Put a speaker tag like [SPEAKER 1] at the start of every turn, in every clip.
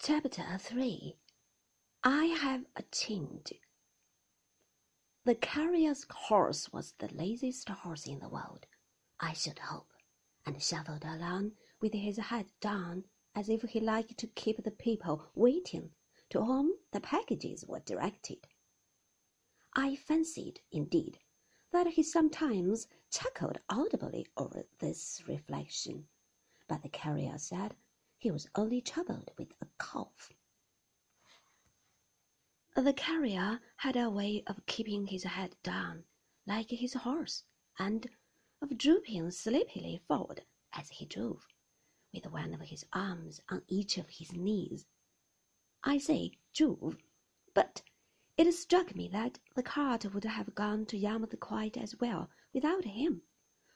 [SPEAKER 1] Chapter 3 I Have a Change. The carrier's horse was the laziest horse in the world, I should hope, and shuffled along with his head down as if he liked to keep the people waiting to whom the packages were directed. I fancied, indeed, that he sometimes chuckled audibly over this reflection, but the carrier said he was only troubled with a cough. The carrier had a way of keeping his head down, like his horse, and of drooping sleepily forward as he drove, with one of his arms on each of his knees. I say drove, but it struck me that the cart would have gone to Yarmouth quite as well without him,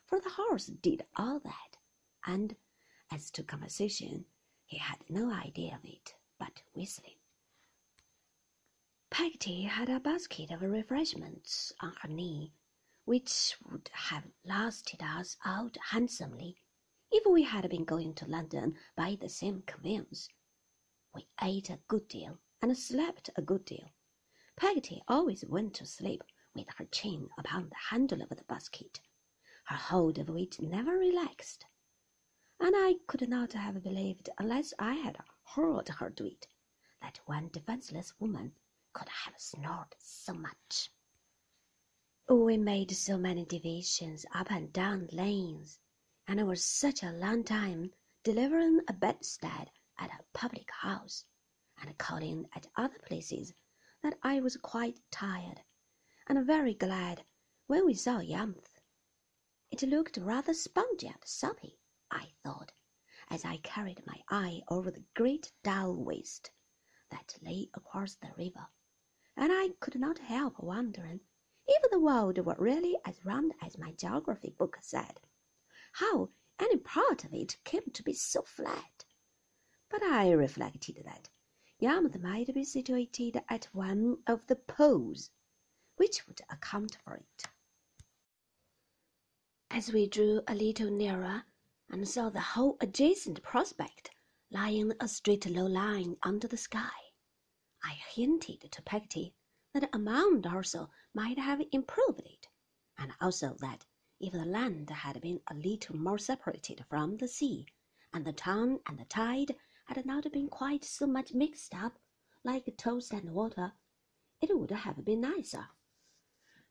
[SPEAKER 1] for the horse did all that, and as to conversation, he had no idea of it but whistling. Peggotty had a basket of refreshments on her knee, which would have lasted us out handsomely if we had been going to London by the same conveyance. We ate a good deal and slept a good deal. Peggotty always went to sleep with her chin upon the handle of the basket, her hold of which never relaxed and I could not have believed, unless I had heard her do it, that one defenceless woman could have snored so much. We made so many divisions up and down lanes, and it was such a long time delivering a bedstead at a public house, and calling at other places, that I was quite tired, and very glad when we saw Yarmouth. It looked rather spongy and soppy. Thought, as I carried my eye over the great dull waste that lay across the river, and I could not help wondering if the world were really as round as my geography book said, how any part of it came to be so flat. But I reflected that Yarmouth might be situated at one of the poles, which would account for it. As we drew a little nearer, and saw the whole adjacent prospect lying a straight low line under the sky. I hinted to Peggotty that a mound or so might have improved it, and also that if the land had been a little more separated from the sea, and the town and the tide had not been quite so much mixed up like toast and water, it would have been nicer.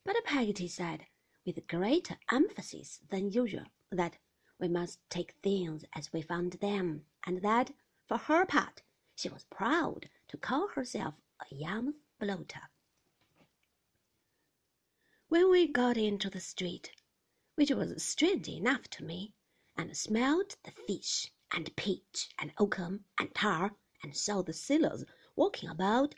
[SPEAKER 1] But Peggotty said, with greater emphasis than usual, that we must take things as we found them, and that, for her part, she was proud to call herself a Yarmouth bloater. When we got into the street, which was strange enough to me, and smelled the fish and peach and oakum and tar, and saw the sailors walking about,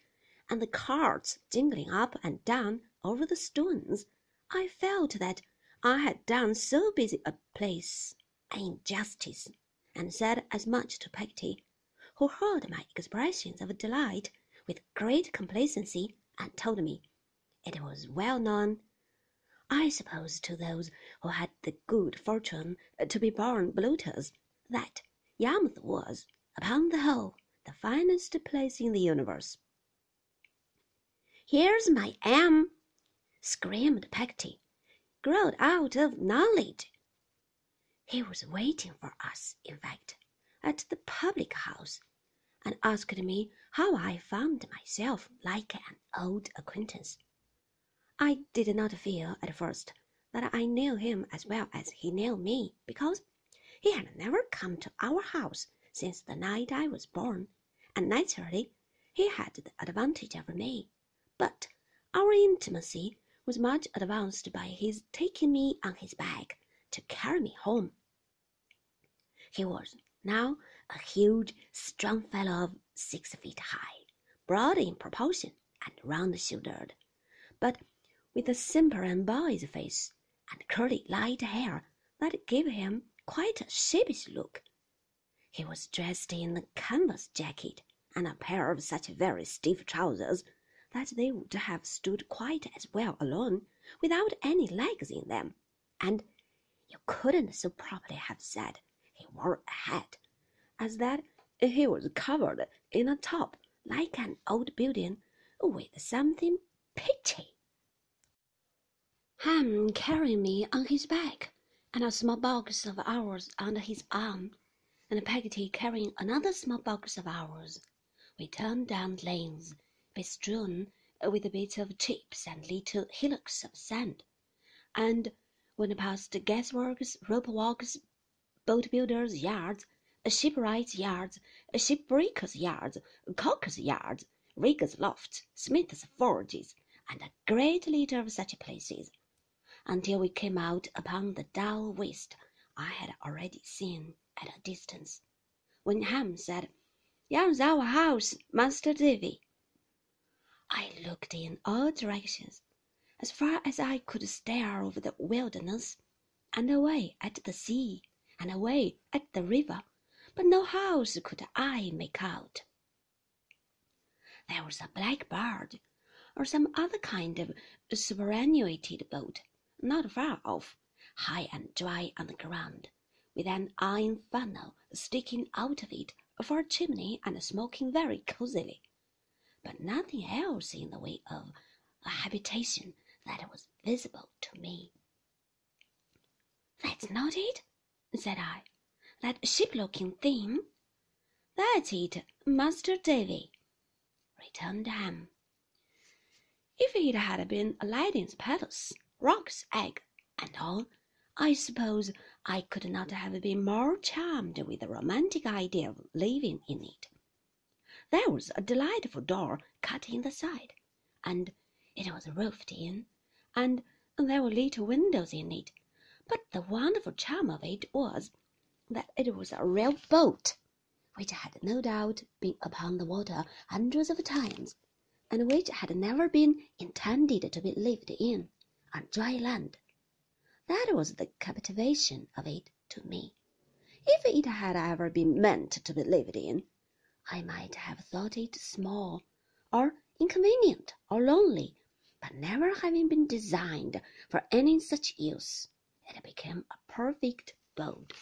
[SPEAKER 1] and the carts jingling up and down over the stones, I felt that I had done so busy a place injustice, and said as much to Peggotty, who heard my expressions of delight with great complacency, and told me it was well known, I suppose to those who had the good fortune to be born bloaters, that Yarmouth was, upon the whole, the finest place in the universe. Here's my Am, screamed Peggotty, growled out of knowledge. He was waiting for us, in fact, at the public house, and asked me how I found myself like an old acquaintance. I did not feel at first that I knew him as well as he knew me, because he had never come to our house since the night I was born, and naturally he had the advantage of me. But our intimacy was much advanced by his taking me on his back to carry me home. He was now a huge, strong fellow of six feet high, broad in proportion and round shouldered, but with a simple and boy's face and curly light hair that gave him quite a sheepish look. He was dressed in a canvas jacket and a pair of such very stiff trousers that they would have stood quite as well alone without any legs in them, and you couldn't so properly have said he wore a hat as that he was covered in a top like an old building with something pitchy. Ham carried me on his back, and a small box of ours under his arm, and Peggotty carrying another small box of ours. We turned down lanes, bestrewn with bits of chips and little hillocks of sand, and went past gasworks, rope walks, boat builders' yards, shipwrights' yards, shipbreakers' yards, caulkers' yards, riggers' lofts, smiths' forges, and a great litter of such places, until we came out upon the dull waste I had already seen at a distance, when Ham said, Yon's our house, Master Davy. I looked in all directions, as far as I could stare over the wilderness, and away at the sea, and away at the river, but no house could I make out. There was a blackbird, or some other kind of superannuated boat, not far off, high and dry on the ground, with an iron funnel sticking out of it for a chimney and smoking very cosily, but nothing else in the way of a habitation that was visible to me. That's not it, said I. That ship-looking thing? That's it, Master Davy, returned Ham. If it had been Aladdin's palace, roc's egg and all, I suppose I could not have been more charmed with the romantic idea of living in it. There was a delightful door cut in the side, and it was roofed in, and there were little windows in it. But the wonderful charm of it was that it was a real boat, which had no doubt been upon the water hundreds of times, and which had never been intended to be lived in on dry land. That was the captivation of it to me. If it had ever been meant to be lived in, I might have thought it small, or inconvenient, or lonely, but never having been designed for any such use, it became a perfect boat.